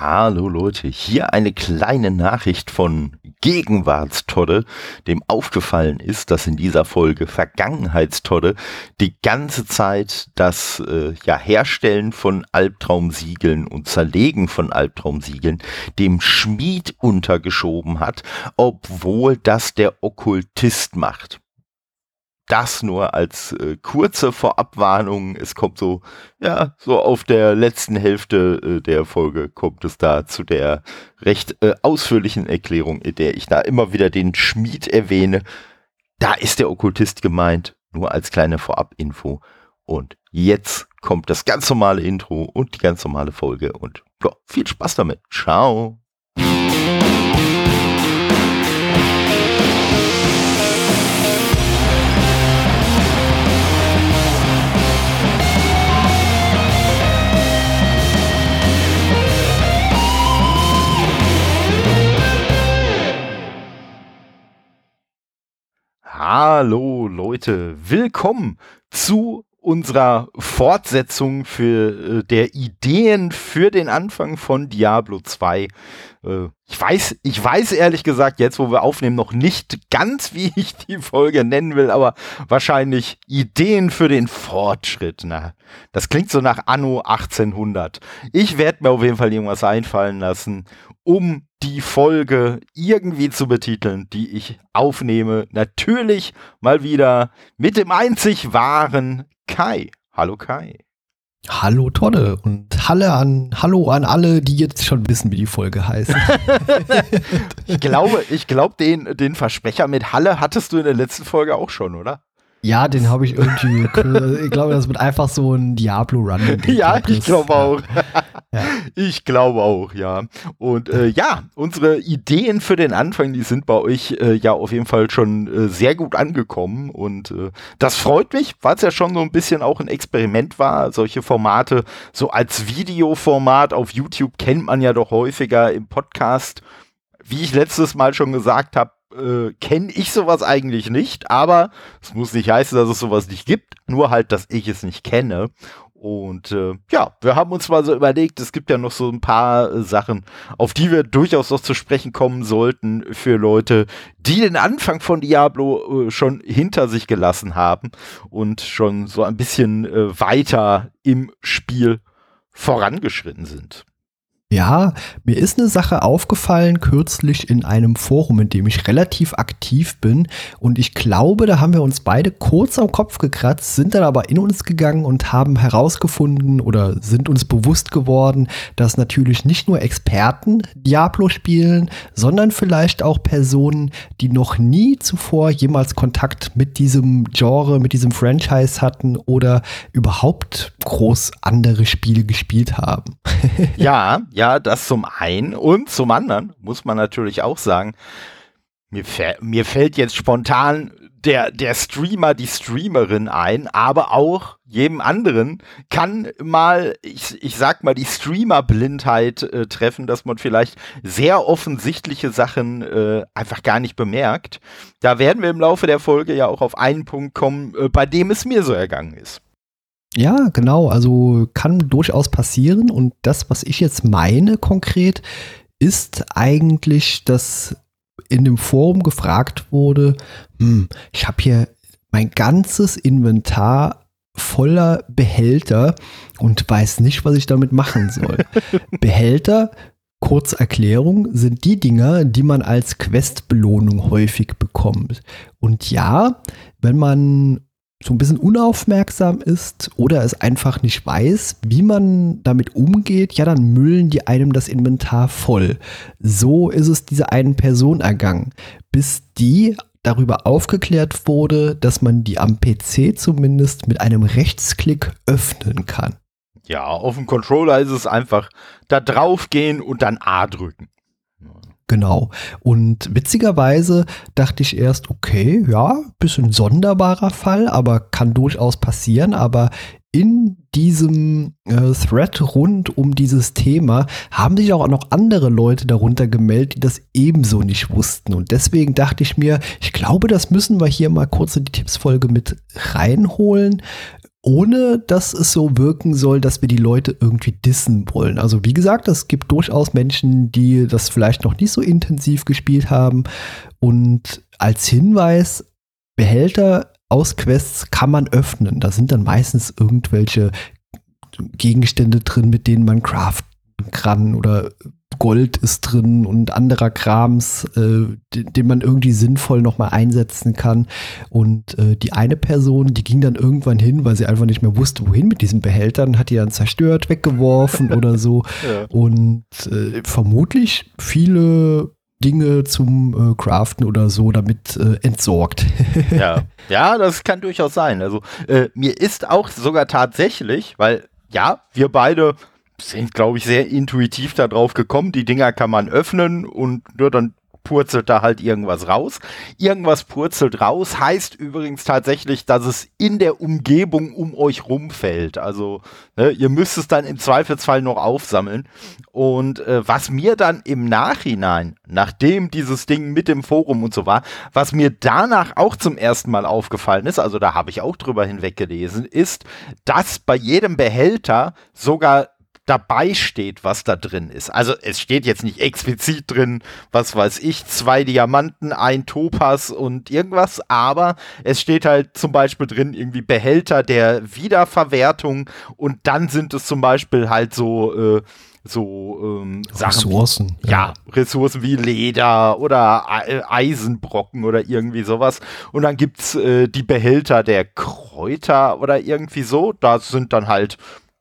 Hallo Leute, hier eine kleine Nachricht von Gegenwartstodde, dem aufgefallen ist, dass in dieser Folge Vergangenheitstodde die ganze Zeit das äh, ja, Herstellen von Albtraumsiegeln und Zerlegen von Albtraumsiegeln dem Schmied untergeschoben hat, obwohl das der Okkultist macht das nur als äh, kurze Vorabwarnung. Es kommt so, ja, so auf der letzten Hälfte äh, der Folge kommt es da zu der recht äh, ausführlichen Erklärung, in der ich da immer wieder den Schmied erwähne. Da ist der Okkultist gemeint, nur als kleine Vorabinfo. Und jetzt kommt das ganz normale Intro und die ganz normale Folge und ja, viel Spaß damit. Ciao. Hallo Leute, willkommen zu unserer Fortsetzung für äh, der Ideen für den Anfang von Diablo 2. Äh, ich weiß, ich weiß ehrlich gesagt jetzt, wo wir aufnehmen, noch nicht ganz, wie ich die Folge nennen will, aber wahrscheinlich Ideen für den Fortschritt. Na, das klingt so nach Anno 1800. Ich werde mir auf jeden Fall irgendwas einfallen lassen, um die Folge irgendwie zu betiteln, die ich aufnehme. Natürlich mal wieder mit dem einzig wahren Kai. Hallo Kai. Hallo Tonne und Halle an, Hallo an alle, die jetzt schon wissen, wie die Folge heißt. ich glaube, ich glaube, den, den Versprecher mit Halle hattest du in der letzten Folge auch schon, oder? Ja, den habe ich irgendwie. ich glaube, das wird einfach so ein Diablo-Run. Ja, ich glaube auch. Ich glaube auch, ja. Und äh, ja, unsere Ideen für den Anfang, die sind bei euch äh, ja auf jeden Fall schon äh, sehr gut angekommen. Und äh, das freut mich, weil es ja schon so ein bisschen auch ein Experiment war. Solche Formate, so als Videoformat auf YouTube kennt man ja doch häufiger im Podcast. Wie ich letztes Mal schon gesagt habe, äh, kenne ich sowas eigentlich nicht, aber es muss nicht heißen, dass es sowas nicht gibt, nur halt, dass ich es nicht kenne. Und äh, ja, wir haben uns mal so überlegt, es gibt ja noch so ein paar äh, Sachen, auf die wir durchaus noch zu sprechen kommen sollten für Leute, die den Anfang von Diablo äh, schon hinter sich gelassen haben und schon so ein bisschen äh, weiter im Spiel vorangeschritten sind. Ja, mir ist eine Sache aufgefallen kürzlich in einem Forum, in dem ich relativ aktiv bin. Und ich glaube, da haben wir uns beide kurz am Kopf gekratzt, sind dann aber in uns gegangen und haben herausgefunden oder sind uns bewusst geworden, dass natürlich nicht nur Experten Diablo spielen, sondern vielleicht auch Personen, die noch nie zuvor jemals Kontakt mit diesem Genre, mit diesem Franchise hatten oder überhaupt groß andere Spiele gespielt haben. ja, ja, das zum einen. Und zum anderen muss man natürlich auch sagen, mir, mir fällt jetzt spontan der, der Streamer, die Streamerin ein, aber auch jedem anderen kann mal, ich, ich sag mal, die Streamer-Blindheit äh, treffen, dass man vielleicht sehr offensichtliche Sachen äh, einfach gar nicht bemerkt. Da werden wir im Laufe der Folge ja auch auf einen Punkt kommen, äh, bei dem es mir so ergangen ist. Ja, genau. Also kann durchaus passieren. Und das, was ich jetzt meine konkret, ist eigentlich, dass in dem Forum gefragt wurde, hm, ich habe hier mein ganzes Inventar voller Behälter und weiß nicht, was ich damit machen soll. Behälter, kurz Erklärung, sind die Dinger, die man als Questbelohnung häufig bekommt. Und ja, wenn man so ein bisschen unaufmerksam ist oder es einfach nicht weiß, wie man damit umgeht, ja, dann müllen die einem das Inventar voll. So ist es dieser einen Person ergangen, bis die darüber aufgeklärt wurde, dass man die am PC zumindest mit einem Rechtsklick öffnen kann. Ja, auf dem Controller ist es einfach da draufgehen und dann A drücken. Genau. Und witzigerweise dachte ich erst, okay, ja, bisschen sonderbarer Fall, aber kann durchaus passieren. Aber in diesem äh, Thread rund um dieses Thema haben sich auch noch andere Leute darunter gemeldet, die das ebenso nicht wussten. Und deswegen dachte ich mir, ich glaube, das müssen wir hier mal kurz in die Tippsfolge mit reinholen ohne dass es so wirken soll, dass wir die Leute irgendwie dissen wollen. Also wie gesagt, es gibt durchaus Menschen, die das vielleicht noch nicht so intensiv gespielt haben. Und als Hinweis, Behälter aus Quests kann man öffnen. Da sind dann meistens irgendwelche Gegenstände drin, mit denen man craften kann oder Gold ist drin und anderer Krams, äh, den, den, man irgendwie sinnvoll nochmal einsetzen kann. Und äh, die eine Person, die ging dann irgendwann hin, weil sie einfach nicht mehr wusste, wohin mit diesen Behältern, hat die dann zerstört, weggeworfen oder so. Ja. Und äh, vermutlich viele Dinge zum äh, Craften oder so damit äh, entsorgt. ja. ja, das kann durchaus sein. Also äh, mir ist auch sogar tatsächlich, weil ja, wir beide sind, glaube ich, sehr intuitiv darauf gekommen. Die Dinger kann man öffnen und nur dann purzelt da halt irgendwas raus. Irgendwas purzelt raus heißt übrigens tatsächlich, dass es in der Umgebung um euch rumfällt. Also ne, ihr müsst es dann im Zweifelsfall noch aufsammeln. Und äh, was mir dann im Nachhinein, nachdem dieses Ding mit dem Forum und so war, was mir danach auch zum ersten Mal aufgefallen ist, also da habe ich auch drüber hinweggelesen, ist, dass bei jedem Behälter sogar dabei steht, was da drin ist. Also es steht jetzt nicht explizit drin, was weiß ich, zwei Diamanten, ein Topas und irgendwas, aber es steht halt zum Beispiel drin irgendwie Behälter der Wiederverwertung und dann sind es zum Beispiel halt so äh, so ähm, Ressourcen. Wie, ja. ja. Ressourcen wie Leder oder Eisenbrocken oder irgendwie sowas. Und dann gibt's äh, die Behälter der Kräuter oder irgendwie so. Da sind dann halt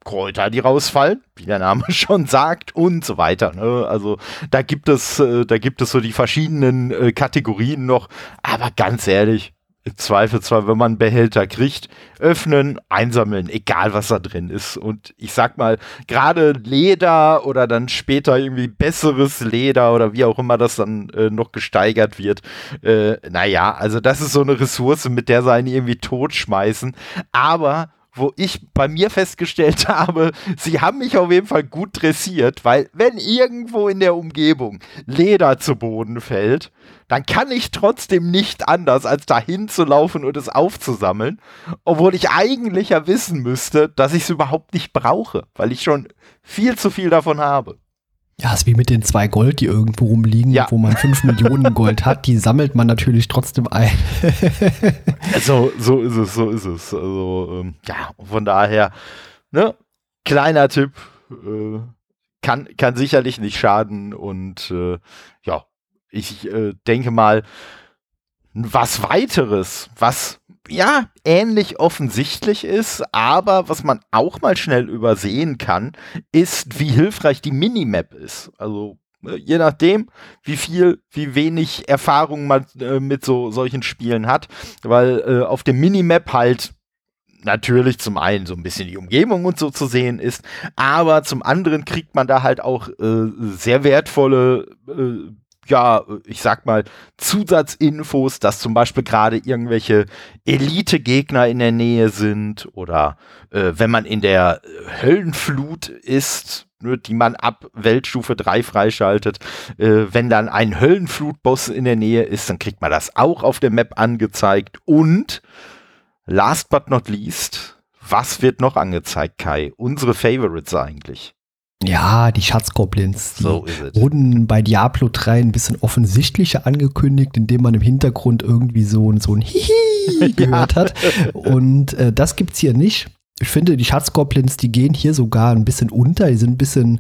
Kräuter, die rausfallen, wie der Name schon sagt, und so weiter. Ne? Also da gibt es, äh, da gibt es so die verschiedenen äh, Kategorien noch. Aber ganz ehrlich, im Zweifelsfall, wenn man einen Behälter kriegt, öffnen, einsammeln, egal was da drin ist. Und ich sag mal, gerade Leder oder dann später irgendwie besseres Leder oder wie auch immer das dann äh, noch gesteigert wird. Äh, naja, also das ist so eine Ressource, mit der sie einen irgendwie totschmeißen. Aber wo ich bei mir festgestellt habe, sie haben mich auf jeden Fall gut dressiert, weil wenn irgendwo in der Umgebung Leder zu Boden fällt, dann kann ich trotzdem nicht anders, als dahin zu laufen und es aufzusammeln, obwohl ich eigentlich ja wissen müsste, dass ich es überhaupt nicht brauche, weil ich schon viel zu viel davon habe. Ja, ist wie mit den zwei Gold, die irgendwo rumliegen, ja. wo man fünf Millionen Gold hat, die sammelt man natürlich trotzdem ein. also, so ist es, so ist es. Also, ähm, ja, von daher, ne, kleiner Tipp, äh, kann, kann sicherlich nicht schaden und äh, ja, ich äh, denke mal, was weiteres, was ja, ähnlich offensichtlich ist, aber was man auch mal schnell übersehen kann, ist, wie hilfreich die Minimap ist. Also äh, je nachdem, wie viel, wie wenig Erfahrung man äh, mit so solchen Spielen hat, weil äh, auf dem Minimap halt natürlich zum einen so ein bisschen die Umgebung und so zu sehen ist, aber zum anderen kriegt man da halt auch äh, sehr wertvolle äh, ja, ich sag mal, Zusatzinfos, dass zum Beispiel gerade irgendwelche Elite-Gegner in der Nähe sind oder äh, wenn man in der Höllenflut ist, ne, die man ab Weltstufe 3 freischaltet, äh, wenn dann ein Höllenflutboss in der Nähe ist, dann kriegt man das auch auf der Map angezeigt und last but not least, was wird noch angezeigt, Kai? Unsere Favorites eigentlich. Ja, die Schatzgoblins. Die so wurden bei Diablo 3 ein bisschen offensichtlicher angekündigt, indem man im Hintergrund irgendwie so, so ein Hihi gehört hat. Und äh, das gibt's hier nicht. Ich finde, die Schatzgoblins, die gehen hier sogar ein bisschen unter. Die sind ein bisschen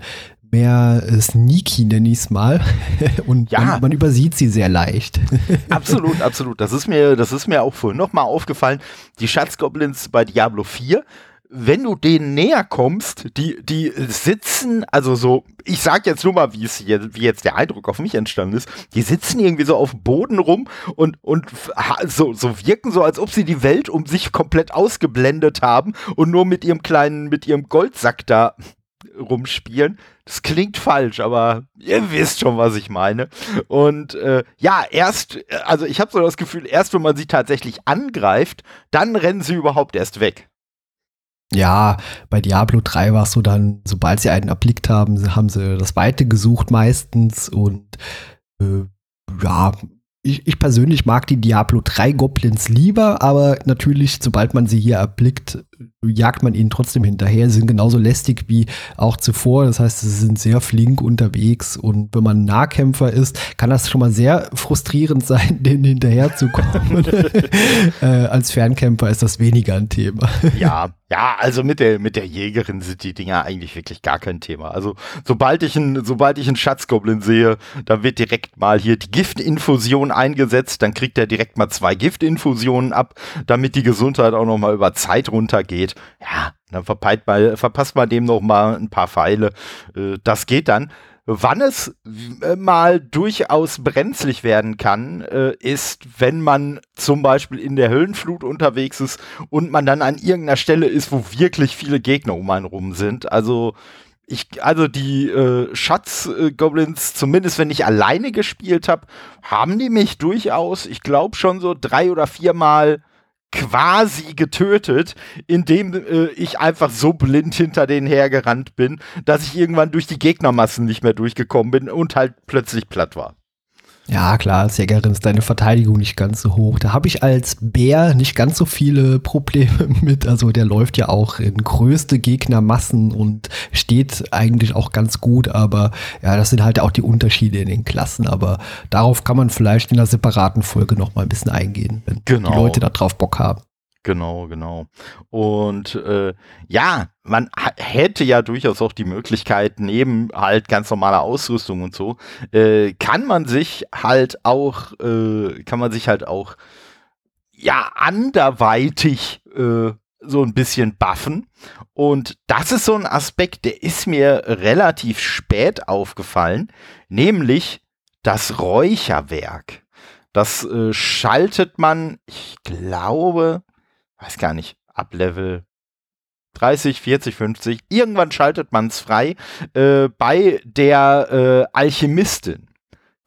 mehr äh, sneaky, nenne ich es mal. Und ja. man, man, übersieht sie sehr leicht. absolut, absolut. Das ist mir, das ist mir auch vorhin nochmal aufgefallen. Die Schatzgoblins bei Diablo 4 wenn du denen näher kommst, die, die sitzen, also so, ich sag jetzt nur mal, wie es hier, wie jetzt der Eindruck auf mich entstanden ist, die sitzen irgendwie so auf dem Boden rum und, und so, so wirken so, als ob sie die Welt um sich komplett ausgeblendet haben und nur mit ihrem kleinen, mit ihrem Goldsack da rumspielen. Das klingt falsch, aber ihr wisst schon, was ich meine. Und äh, ja, erst, also ich habe so das Gefühl, erst wenn man sie tatsächlich angreift, dann rennen sie überhaupt erst weg. Ja, bei Diablo 3 war es so dann, sobald sie einen erblickt haben, haben sie das Weite gesucht meistens und äh, ja, ich, ich, persönlich mag die Diablo 3 Goblins lieber, aber natürlich, sobald man sie hier erblickt, jagt man ihnen trotzdem hinterher. Sie sind genauso lästig wie auch zuvor. Das heißt, sie sind sehr flink unterwegs. Und wenn man Nahkämpfer ist, kann das schon mal sehr frustrierend sein, denen hinterherzukommen. äh, als Fernkämpfer ist das weniger ein Thema. ja, ja, also mit der, mit der Jägerin sind die Dinger eigentlich wirklich gar kein Thema. Also sobald ich einen, sobald ich einen Schatzgoblin sehe, dann wird direkt mal hier die Giftinfusion eingesetzt, dann kriegt er direkt mal zwei Giftinfusionen ab, damit die Gesundheit auch noch mal über Zeit runtergeht. Ja, dann mal, verpasst man dem noch mal ein paar Pfeile. Äh, das geht dann. Wann es äh, mal durchaus brenzlig werden kann, äh, ist, wenn man zum Beispiel in der Höllenflut unterwegs ist und man dann an irgendeiner Stelle ist, wo wirklich viele Gegner um einen rum sind. Also ich, also die äh, Schatz-Goblins, zumindest wenn ich alleine gespielt habe, haben die mich durchaus, ich glaube schon so drei oder viermal quasi getötet, indem äh, ich einfach so blind hinter denen hergerannt bin, dass ich irgendwann durch die Gegnermassen nicht mehr durchgekommen bin und halt plötzlich platt war. Ja, klar, als Jägerin ist deine Verteidigung nicht ganz so hoch. Da habe ich als Bär nicht ganz so viele Probleme mit. Also der läuft ja auch in größte Gegnermassen und steht eigentlich auch ganz gut. Aber ja, das sind halt auch die Unterschiede in den Klassen. Aber darauf kann man vielleicht in einer separaten Folge noch mal ein bisschen eingehen, wenn genau. die Leute da drauf Bock haben. Genau, genau. Und äh, ja, man hätte ja durchaus auch die Möglichkeit, neben halt ganz normaler Ausrüstung und so, äh, kann man sich halt auch, äh, kann man sich halt auch ja anderweitig äh, so ein bisschen buffen. Und das ist so ein Aspekt, der ist mir relativ spät aufgefallen, nämlich das Räucherwerk. Das äh, schaltet man, ich glaube, weiß gar nicht, ab Level 30, 40, 50, irgendwann schaltet man es frei. Äh, bei der äh, Alchemistin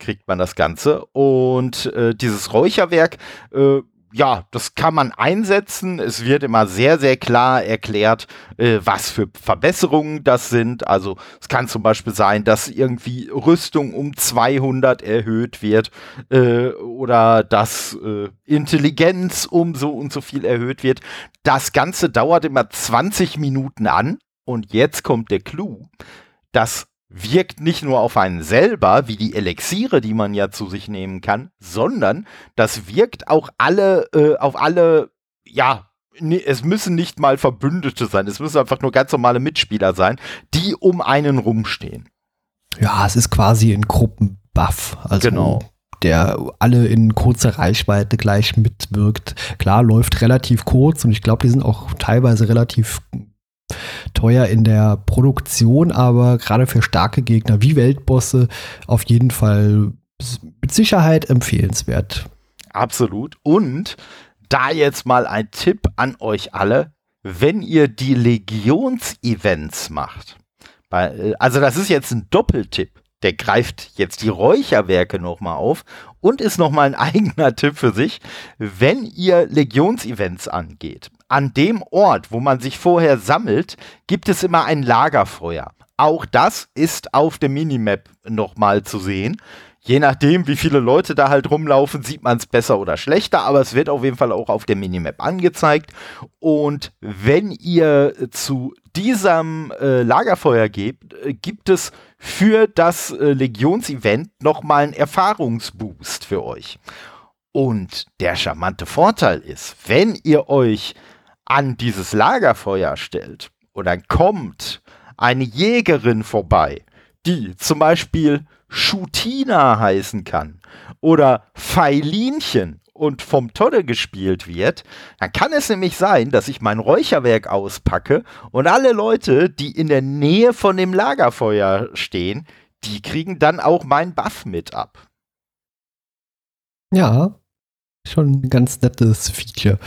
kriegt man das Ganze. Und äh, dieses Räucherwerk äh, ja, das kann man einsetzen. Es wird immer sehr, sehr klar erklärt, äh, was für Verbesserungen das sind. Also es kann zum Beispiel sein, dass irgendwie Rüstung um 200 erhöht wird äh, oder dass äh, Intelligenz um so und so viel erhöht wird. Das Ganze dauert immer 20 Minuten an. Und jetzt kommt der Clou. Das wirkt nicht nur auf einen selber, wie die Elixiere, die man ja zu sich nehmen kann, sondern das wirkt auch alle, äh, auf alle, ja, es müssen nicht mal Verbündete sein, es müssen einfach nur ganz normale Mitspieler sein, die um einen rumstehen. Ja, es ist quasi ein Gruppenbuff. Also genau der alle in kurzer Reichweite gleich mitwirkt. Klar, läuft relativ kurz und ich glaube, die sind auch teilweise relativ teuer in der Produktion, aber gerade für starke Gegner wie Weltbosse auf jeden Fall mit Sicherheit empfehlenswert. Absolut. Und da jetzt mal ein Tipp an euch alle, wenn ihr die Legions-Events macht. Also das ist jetzt ein Doppeltipp. Der greift jetzt die Räucherwerke nochmal auf und ist nochmal ein eigener Tipp für sich, wenn ihr Legions-Events angeht an dem Ort, wo man sich vorher sammelt, gibt es immer ein Lagerfeuer. Auch das ist auf der Minimap nochmal zu sehen. Je nachdem, wie viele Leute da halt rumlaufen, sieht man es besser oder schlechter, aber es wird auf jeden Fall auch auf der Minimap angezeigt. Und wenn ihr zu diesem äh, Lagerfeuer geht, äh, gibt es für das äh, Legions-Event nochmal einen Erfahrungsboost für euch. Und der charmante Vorteil ist, wenn ihr euch an dieses Lagerfeuer stellt und dann kommt eine Jägerin vorbei, die zum Beispiel Schutina heißen kann oder Feilinchen und vom Tonne gespielt wird, dann kann es nämlich sein, dass ich mein Räucherwerk auspacke und alle Leute, die in der Nähe von dem Lagerfeuer stehen, die kriegen dann auch meinen Buff mit ab. Ja, schon ein ganz nettes Feature.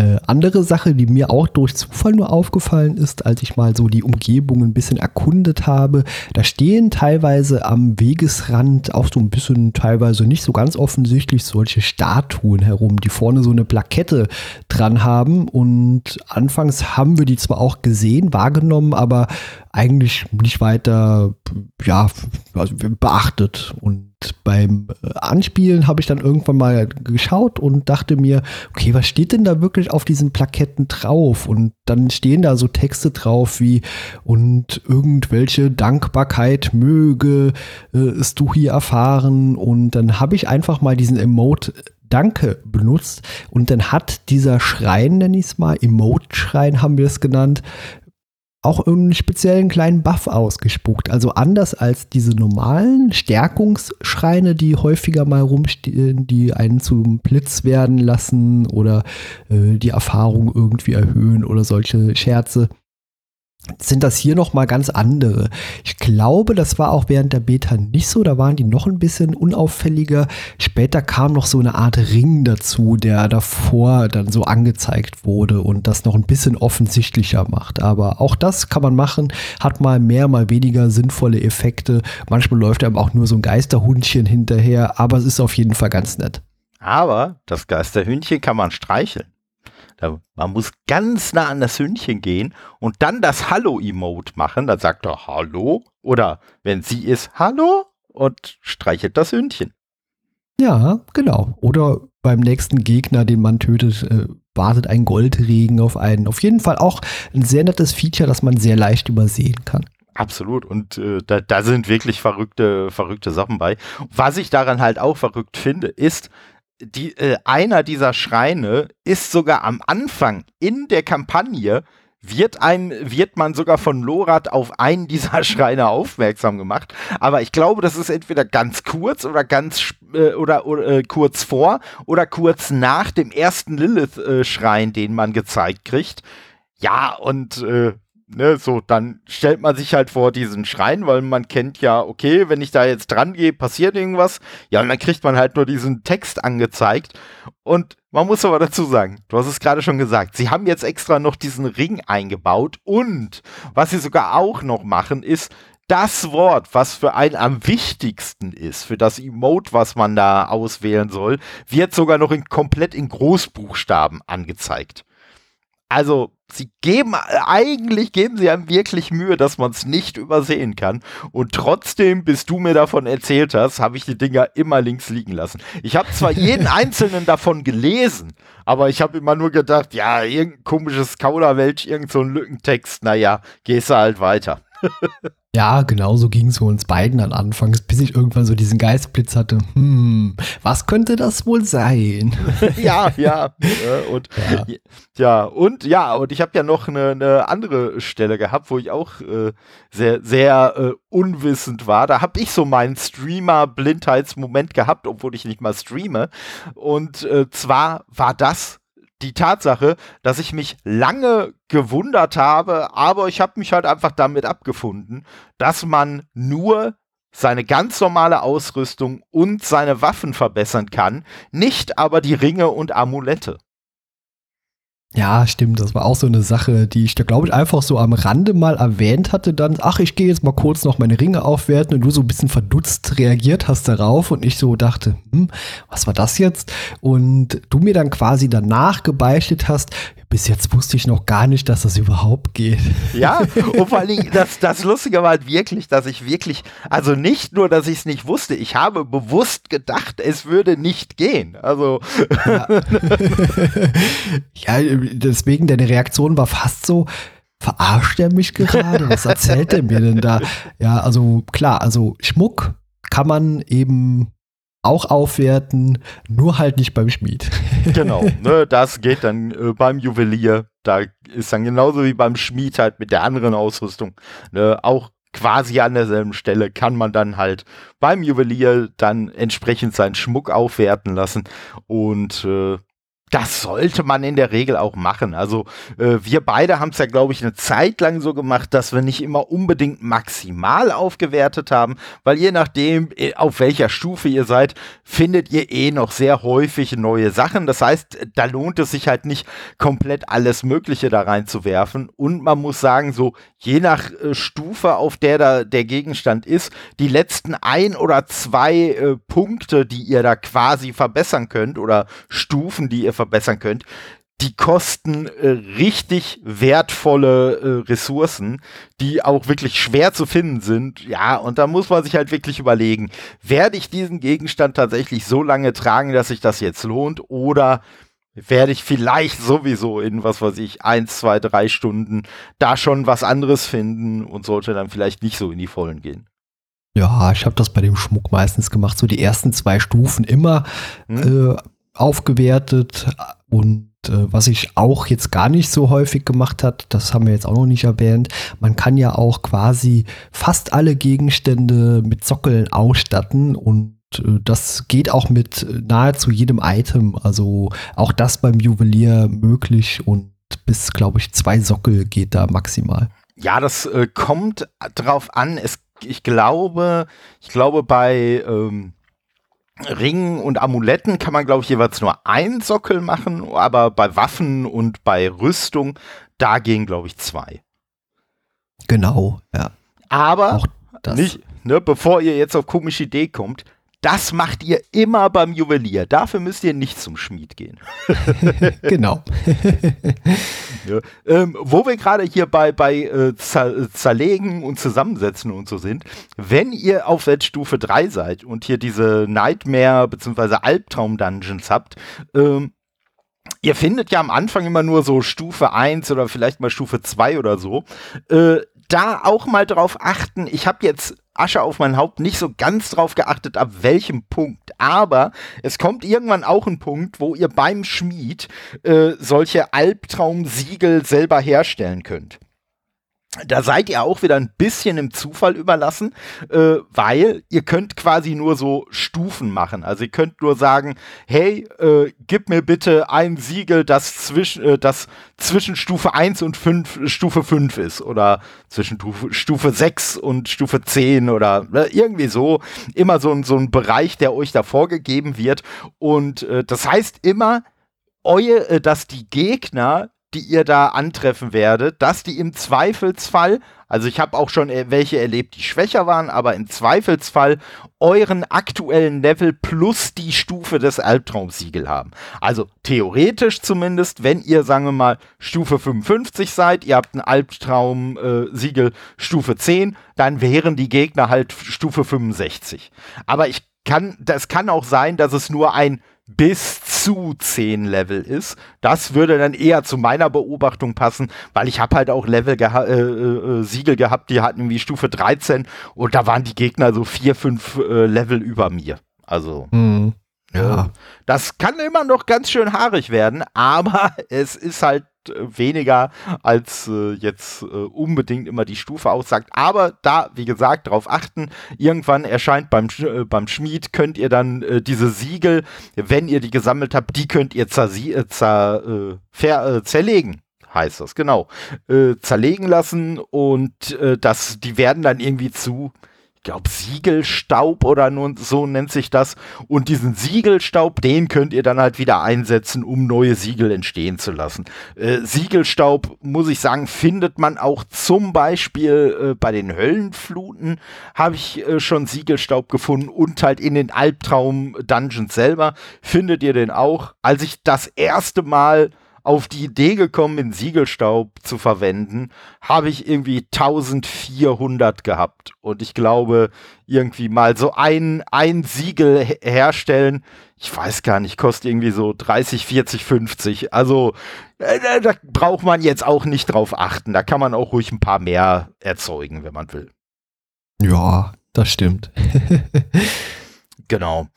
Eine andere Sache, die mir auch durch Zufall nur aufgefallen ist, als ich mal so die Umgebung ein bisschen erkundet habe, da stehen teilweise am Wegesrand auch so ein bisschen teilweise nicht so ganz offensichtlich solche Statuen herum, die vorne so eine Plakette dran haben. Und anfangs haben wir die zwar auch gesehen, wahrgenommen, aber eigentlich nicht weiter ja, also beachtet. Und beim äh, Anspielen habe ich dann irgendwann mal geschaut und dachte mir, okay, was steht denn da wirklich auf diesen Plaketten drauf? Und dann stehen da so Texte drauf wie und irgendwelche Dankbarkeit möge äh, es du hier erfahren. Und dann habe ich einfach mal diesen Emote Danke benutzt und dann hat dieser Schrein, nenne ich es mal, Emote-Schrein haben wir es genannt, auch irgendeinen speziellen kleinen Buff ausgespuckt. Also anders als diese normalen Stärkungsschreine, die häufiger mal rumstehen, die einen zum Blitz werden lassen oder äh, die Erfahrung irgendwie erhöhen oder solche Scherze sind das hier noch mal ganz andere. Ich glaube, das war auch während der Beta nicht so, da waren die noch ein bisschen unauffälliger. Später kam noch so eine Art Ring dazu, der davor dann so angezeigt wurde und das noch ein bisschen offensichtlicher macht. Aber auch das kann man machen, hat mal mehr, mal weniger sinnvolle Effekte. Manchmal läuft einem auch nur so ein Geisterhundchen hinterher, aber es ist auf jeden Fall ganz nett. Aber das Geisterhündchen kann man streicheln. Da, man muss ganz nah an das Hündchen gehen und dann das Hallo-Emote machen. Dann sagt er Hallo. Oder wenn sie ist Hallo und streichelt das Hündchen. Ja, genau. Oder beim nächsten Gegner, den man tötet, äh, wartet ein Goldregen auf einen. Auf jeden Fall auch ein sehr nettes Feature, das man sehr leicht übersehen kann. Absolut. Und äh, da, da sind wirklich verrückte, verrückte Sachen bei. Was ich daran halt auch verrückt finde, ist, die, äh, einer dieser Schreine ist sogar am Anfang in der Kampagne wird einem, wird man sogar von Lorat auf einen dieser Schreine aufmerksam gemacht. Aber ich glaube, das ist entweder ganz kurz oder ganz äh, oder, oder äh, kurz vor oder kurz nach dem ersten Lilith-Schrein, äh, den man gezeigt kriegt. Ja, und äh, ne, so, dann stellt man sich halt vor diesen Schrein, weil man kennt ja, okay, wenn ich da jetzt dran gehe, passiert irgendwas. Ja, und dann kriegt man halt nur diesen Text angezeigt. Und man muss aber dazu sagen, du hast es gerade schon gesagt, sie haben jetzt extra noch diesen Ring eingebaut und was sie sogar auch noch machen, ist, das Wort, was für einen am wichtigsten ist, für das Emote, was man da auswählen soll, wird sogar noch in, komplett in Großbuchstaben angezeigt. Also, sie geben, eigentlich geben sie einem wirklich Mühe, dass man es nicht übersehen kann. Und trotzdem, bis du mir davon erzählt hast, habe ich die Dinger immer links liegen lassen. Ich habe zwar jeden einzelnen davon gelesen, aber ich habe immer nur gedacht, ja, irgendein komisches Kauderwelsch, irgend so ein Lückentext, naja, gehst du halt weiter. Ja, genau so ging es uns beiden an Anfangs, bis ich irgendwann so diesen Geistblitz hatte. Hm, was könnte das wohl sein? ja, ja. und ja. ja. und ja, und ich habe ja noch eine, eine, andere Stelle gehabt, wo ich auch äh, sehr, sehr äh, unwissend war. Da habe ich so meinen Streamer-Blindheitsmoment gehabt, obwohl ich nicht mal streame. Und äh, zwar war das die Tatsache, dass ich mich lange gewundert habe, aber ich habe mich halt einfach damit abgefunden, dass man nur seine ganz normale Ausrüstung und seine Waffen verbessern kann, nicht aber die Ringe und Amulette. Ja, stimmt. Das war auch so eine Sache, die ich da, glaube ich, einfach so am Rande mal erwähnt hatte. Dann, ach, ich gehe jetzt mal kurz noch meine Ringe aufwerten und du so ein bisschen verdutzt reagiert hast darauf und ich so dachte, hm, was war das jetzt? Und du mir dann quasi danach gebeichtet hast, bis jetzt wusste ich noch gar nicht, dass das überhaupt geht. Ja, und vor allem, das, das Lustige war halt wirklich, dass ich wirklich, also nicht nur, dass ich es nicht wusste, ich habe bewusst gedacht, es würde nicht gehen. Also. Ja, ja deswegen, deine Reaktion war fast so, verarscht er mich gerade? Was erzählt er mir denn da? Ja, also klar, also Schmuck kann man eben auch aufwerten, nur halt nicht beim Schmied. genau, ne, das geht dann äh, beim Juwelier. Da ist dann genauso wie beim Schmied halt mit der anderen Ausrüstung. Ne, auch quasi an derselben Stelle kann man dann halt beim Juwelier dann entsprechend seinen Schmuck aufwerten lassen. Und äh, das sollte man in der Regel auch machen. Also äh, wir beide haben es ja, glaube ich, eine Zeit lang so gemacht, dass wir nicht immer unbedingt maximal aufgewertet haben, weil je nachdem, äh, auf welcher Stufe ihr seid, findet ihr eh noch sehr häufig neue Sachen. Das heißt, da lohnt es sich halt nicht komplett alles Mögliche da reinzuwerfen. Und man muss sagen, so je nach äh, Stufe, auf der da der Gegenstand ist, die letzten ein oder zwei äh, Punkte, die ihr da quasi verbessern könnt oder Stufen, die ihr verbessern könnt, die kosten äh, richtig wertvolle äh, Ressourcen, die auch wirklich schwer zu finden sind. Ja, und da muss man sich halt wirklich überlegen, werde ich diesen Gegenstand tatsächlich so lange tragen, dass sich das jetzt lohnt oder werde ich vielleicht sowieso in, was weiß ich, eins, zwei, drei Stunden da schon was anderes finden und sollte dann vielleicht nicht so in die Vollen gehen. Ja, ich habe das bei dem Schmuck meistens gemacht, so die ersten zwei Stufen immer hm. äh, aufgewertet und äh, was ich auch jetzt gar nicht so häufig gemacht hat, das haben wir jetzt auch noch nicht erwähnt, man kann ja auch quasi fast alle Gegenstände mit Sockeln ausstatten und äh, das geht auch mit nahezu jedem Item. Also auch das beim Juwelier möglich und bis, glaube ich, zwei Sockel geht da maximal. Ja, das äh, kommt drauf an. Es, ich glaube, ich glaube bei ähm, Ringen und Amuletten kann man, glaube ich, jeweils nur einen Sockel machen, aber bei Waffen und bei Rüstung, da gehen, glaube ich, zwei. Genau, ja. Aber nicht, ne, bevor ihr jetzt auf komische Idee kommt, das macht ihr immer beim Juwelier. Dafür müsst ihr nicht zum Schmied gehen. genau. ja. ähm, wo wir gerade hier bei, bei äh, Zerlegen und Zusammensetzen und so sind, wenn ihr auf Stufe 3 seid und hier diese Nightmare- bzw. Albtraum-Dungeons habt, ähm, Ihr findet ja am Anfang immer nur so Stufe 1 oder vielleicht mal Stufe 2 oder so. Äh, da auch mal drauf achten. Ich habe jetzt Asche auf mein Haupt nicht so ganz drauf geachtet, ab welchem Punkt. Aber es kommt irgendwann auch ein Punkt, wo ihr beim Schmied äh, solche Albtraumsiegel selber herstellen könnt. Da seid ihr auch wieder ein bisschen im Zufall überlassen, äh, weil ihr könnt quasi nur so Stufen machen. Also ihr könnt nur sagen, hey, äh, gib mir bitte ein Siegel, das zwischen, äh, das zwischen Stufe 1 und 5, Stufe 5 ist. Oder zwischen Stufe, Stufe 6 und Stufe 10 oder äh, irgendwie so. Immer so, so ein Bereich, der euch da vorgegeben wird. Und äh, das heißt immer, eure, äh, dass die Gegner die ihr da antreffen werdet, dass die im Zweifelsfall, also ich habe auch schon welche erlebt, die schwächer waren, aber im Zweifelsfall euren aktuellen Level plus die Stufe des Albtraumsiegel haben. Also theoretisch zumindest, wenn ihr, sagen wir mal, Stufe 55 seid, ihr habt ein Albtraumsiegel äh, Stufe 10, dann wären die Gegner halt Stufe 65. Aber ich kann, das kann auch sein, dass es nur ein bis zu 10 Level ist. Das würde dann eher zu meiner Beobachtung passen, weil ich habe halt auch Level geha äh, äh, Siegel gehabt, die hatten wie Stufe 13 und da waren die Gegner so 4, 5 äh, Level über mir. Also mhm. ja. Das kann immer noch ganz schön haarig werden, aber es ist halt weniger, als äh, jetzt äh, unbedingt immer die Stufe aussagt. Aber da, wie gesagt, darauf achten. Irgendwann erscheint beim, äh, beim Schmied, könnt ihr dann äh, diese Siegel, wenn ihr die gesammelt habt, die könnt ihr zer, äh, zer, äh, ver, zerlegen heißt das, genau, zerlegen lassen und das, die werden dann irgendwie zu glaube, Siegelstaub oder nun, so nennt sich das. Und diesen Siegelstaub, den könnt ihr dann halt wieder einsetzen, um neue Siegel entstehen zu lassen. Äh, Siegelstaub, muss ich sagen, findet man auch zum Beispiel äh, bei den Höllenfluten, habe ich äh, schon Siegelstaub gefunden und halt in den Albtraum-Dungeons selber findet ihr den auch. Als ich das erste Mal auf die Idee gekommen, den Siegelstaub zu verwenden, habe ich irgendwie 1400 gehabt. Und ich glaube, irgendwie mal so ein, ein Siegel herstellen, ich weiß gar nicht, kostet irgendwie so 30, 40, 50. Also äh, da braucht man jetzt auch nicht drauf achten. Da kann man auch ruhig ein paar mehr erzeugen, wenn man will. Ja, das stimmt. genau.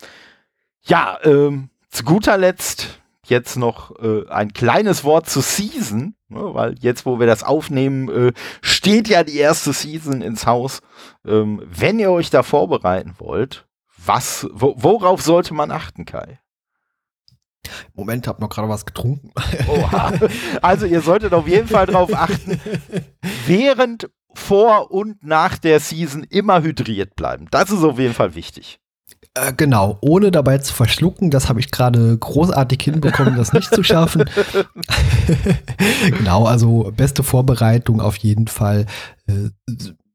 Ja, ähm, zu guter Letzt jetzt noch äh, ein kleines Wort zu Season, ne, weil jetzt, wo wir das aufnehmen, äh, steht ja die erste Season ins Haus. Ähm, wenn ihr euch da vorbereiten wollt, was, wo, worauf sollte man achten, Kai? Moment, hab noch gerade was getrunken. Oha. Also ihr solltet auf jeden Fall darauf achten, während, vor und nach der Season immer hydriert bleiben. Das ist auf jeden Fall wichtig. Äh, genau, ohne dabei zu verschlucken. Das habe ich gerade großartig hinbekommen, das nicht zu schaffen. genau, also beste Vorbereitung auf jeden Fall. Äh,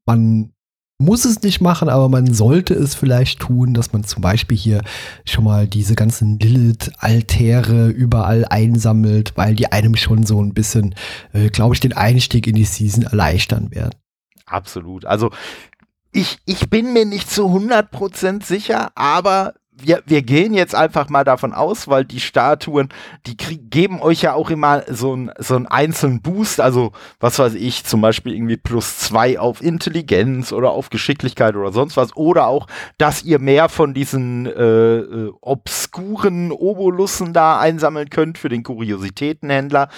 man muss es nicht machen, aber man sollte es vielleicht tun, dass man zum Beispiel hier schon mal diese ganzen Lilith-Altäre überall einsammelt, weil die einem schon so ein bisschen, äh, glaube ich, den Einstieg in die Season erleichtern werden. Absolut. Also ich, ich bin mir nicht zu 100% sicher, aber wir, wir gehen jetzt einfach mal davon aus, weil die Statuen, die krieg, geben euch ja auch immer so, ein, so einen einzelnen Boost, also was weiß ich, zum Beispiel irgendwie plus zwei auf Intelligenz oder auf Geschicklichkeit oder sonst was, oder auch, dass ihr mehr von diesen äh, äh, obskuren Obolussen da einsammeln könnt für den Kuriositätenhändler.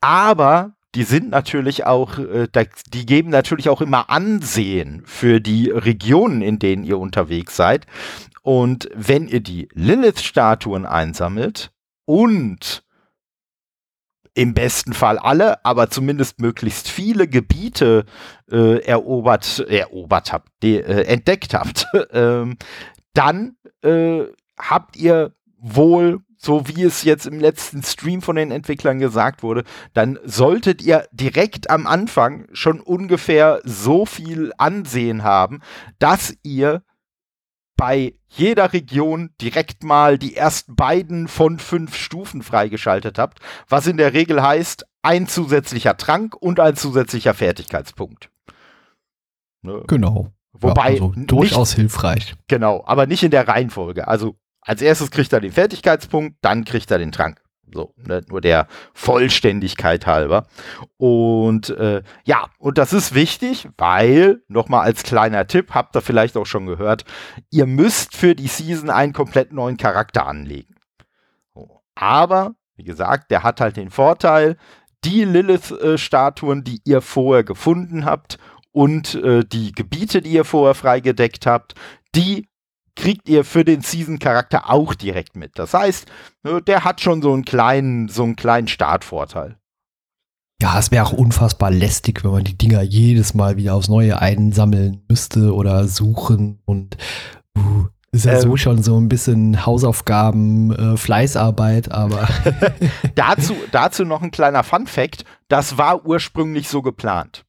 Aber die sind natürlich auch, äh, die geben natürlich auch immer Ansehen für die Regionen, in denen ihr unterwegs seid. Und wenn ihr die Lilith-Statuen einsammelt und im besten Fall alle, aber zumindest möglichst viele Gebiete äh, erobert, erobert habt, de, äh, entdeckt habt, ähm, dann äh, habt ihr wohl, so wie es jetzt im letzten Stream von den Entwicklern gesagt wurde, dann solltet ihr direkt am Anfang schon ungefähr so viel Ansehen haben, dass ihr bei jeder Region direkt mal die ersten beiden von fünf Stufen freigeschaltet habt, was in der Regel heißt, ein zusätzlicher Trank und ein zusätzlicher Fertigkeitspunkt. Ne? Genau. Wobei ja, also durchaus nicht, hilfreich. Genau, aber nicht in der Reihenfolge. Also als erstes kriegt er den Fertigkeitspunkt, dann kriegt er den Trank. So, ne, nur der Vollständigkeit halber. Und äh, ja, und das ist wichtig, weil, nochmal als kleiner Tipp, habt ihr vielleicht auch schon gehört, ihr müsst für die Season einen komplett neuen Charakter anlegen. Aber, wie gesagt, der hat halt den Vorteil, die Lilith-Statuen, die ihr vorher gefunden habt und äh, die Gebiete, die ihr vorher freigedeckt habt, die kriegt ihr für den Season-Charakter auch direkt mit. Das heißt, ne, der hat schon so einen kleinen, so einen kleinen Startvorteil. Ja, es wäre auch unfassbar lästig, wenn man die Dinger jedes Mal wieder aufs Neue einsammeln müsste oder suchen und uh, ist ja ähm, so schon so ein bisschen Hausaufgaben, äh, Fleißarbeit, aber. dazu, dazu noch ein kleiner Fun-Fact: Das war ursprünglich so geplant.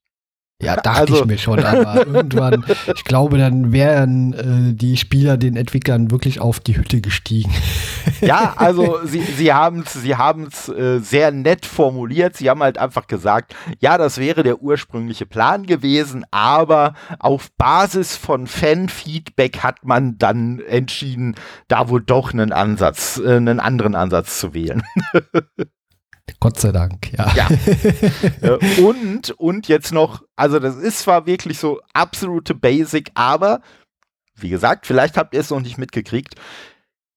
Ja, dachte also, ich mir schon, aber irgendwann, ich glaube, dann wären äh, die Spieler den Entwicklern wirklich auf die Hütte gestiegen. Ja, also sie, sie haben es sie haben's, äh, sehr nett formuliert. Sie haben halt einfach gesagt, ja, das wäre der ursprüngliche Plan gewesen, aber auf Basis von Fan-Feedback hat man dann entschieden, da wohl doch einen Ansatz, äh, einen anderen Ansatz zu wählen. Gott sei Dank, ja. ja. und, und jetzt noch, also das ist zwar wirklich so absolute Basic, aber wie gesagt, vielleicht habt ihr es noch nicht mitgekriegt.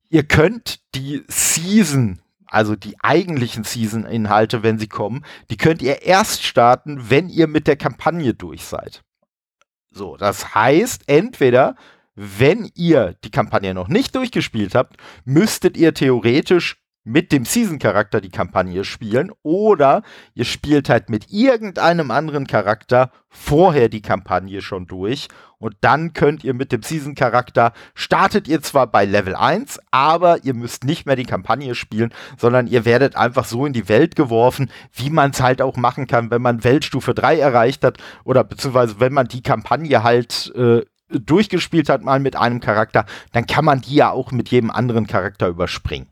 Ihr könnt die Season, also die eigentlichen Season-Inhalte, wenn sie kommen, die könnt ihr erst starten, wenn ihr mit der Kampagne durch seid. So, das heißt, entweder wenn ihr die Kampagne noch nicht durchgespielt habt, müsstet ihr theoretisch mit dem Season-Charakter die Kampagne spielen oder ihr spielt halt mit irgendeinem anderen Charakter vorher die Kampagne schon durch und dann könnt ihr mit dem Season-Charakter, startet ihr zwar bei Level 1, aber ihr müsst nicht mehr die Kampagne spielen, sondern ihr werdet einfach so in die Welt geworfen, wie man es halt auch machen kann, wenn man Weltstufe 3 erreicht hat oder beziehungsweise wenn man die Kampagne halt äh, durchgespielt hat mal mit einem Charakter, dann kann man die ja auch mit jedem anderen Charakter überspringen.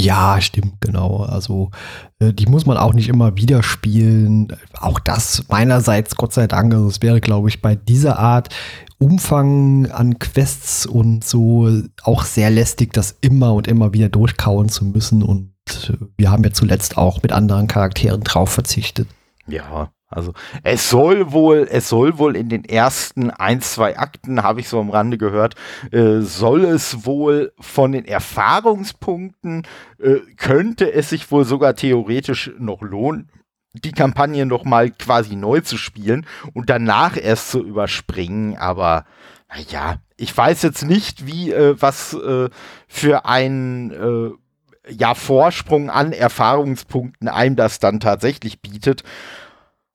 Ja, stimmt, genau. Also äh, die muss man auch nicht immer wieder spielen. Auch das meinerseits, Gott sei Dank. Also es wäre, glaube ich, bei dieser Art Umfang an Quests und so auch sehr lästig, das immer und immer wieder durchkauen zu müssen. Und äh, wir haben ja zuletzt auch mit anderen Charakteren drauf verzichtet. Ja, also es soll wohl, es soll wohl in den ersten ein, zwei Akten, habe ich so am Rande gehört, äh, soll es wohl von den Erfahrungspunkten, äh, könnte es sich wohl sogar theoretisch noch lohnen, die Kampagne noch mal quasi neu zu spielen und danach erst zu überspringen. Aber naja, ich weiß jetzt nicht, wie äh, was äh, für ein äh, ja, Vorsprung an Erfahrungspunkten einem das dann tatsächlich bietet.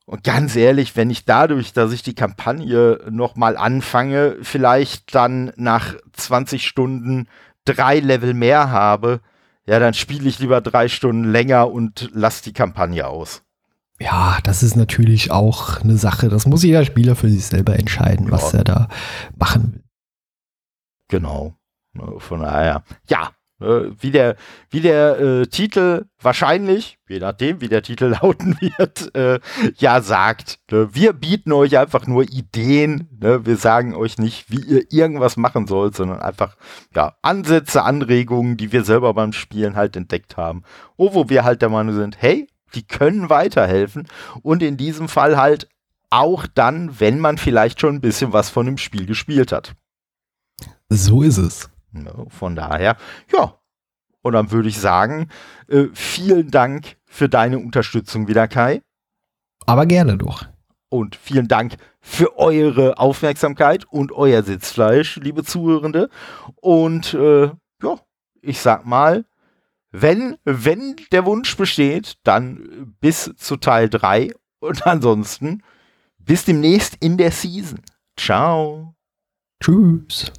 Und ganz ehrlich, wenn ich dadurch, dass ich die Kampagne nochmal anfange, vielleicht dann nach 20 Stunden drei Level mehr habe, ja, dann spiele ich lieber drei Stunden länger und lass die Kampagne aus. Ja, das ist natürlich auch eine Sache. Das muss jeder Spieler für sich selber entscheiden, ja. was er da machen will. Genau. Von daher, ja, wie der, wie der äh, Titel wahrscheinlich, je nachdem, wie der Titel lauten wird, äh, ja sagt. Ne? Wir bieten euch einfach nur Ideen. Ne? Wir sagen euch nicht, wie ihr irgendwas machen sollt, sondern einfach ja, Ansätze, Anregungen, die wir selber beim Spielen halt entdeckt haben. Oh, wo wir halt der Meinung sind, hey, die können weiterhelfen. Und in diesem Fall halt auch dann, wenn man vielleicht schon ein bisschen was von dem Spiel gespielt hat. So ist es. Von daher, ja. Und dann würde ich sagen, äh, vielen Dank für deine Unterstützung wieder, Kai. Aber gerne doch. Und vielen Dank für eure Aufmerksamkeit und euer Sitzfleisch, liebe Zuhörende. Und äh, ja, ich sag mal, wenn, wenn der Wunsch besteht, dann bis zu Teil 3. Und ansonsten bis demnächst in der Season. Ciao. Tschüss.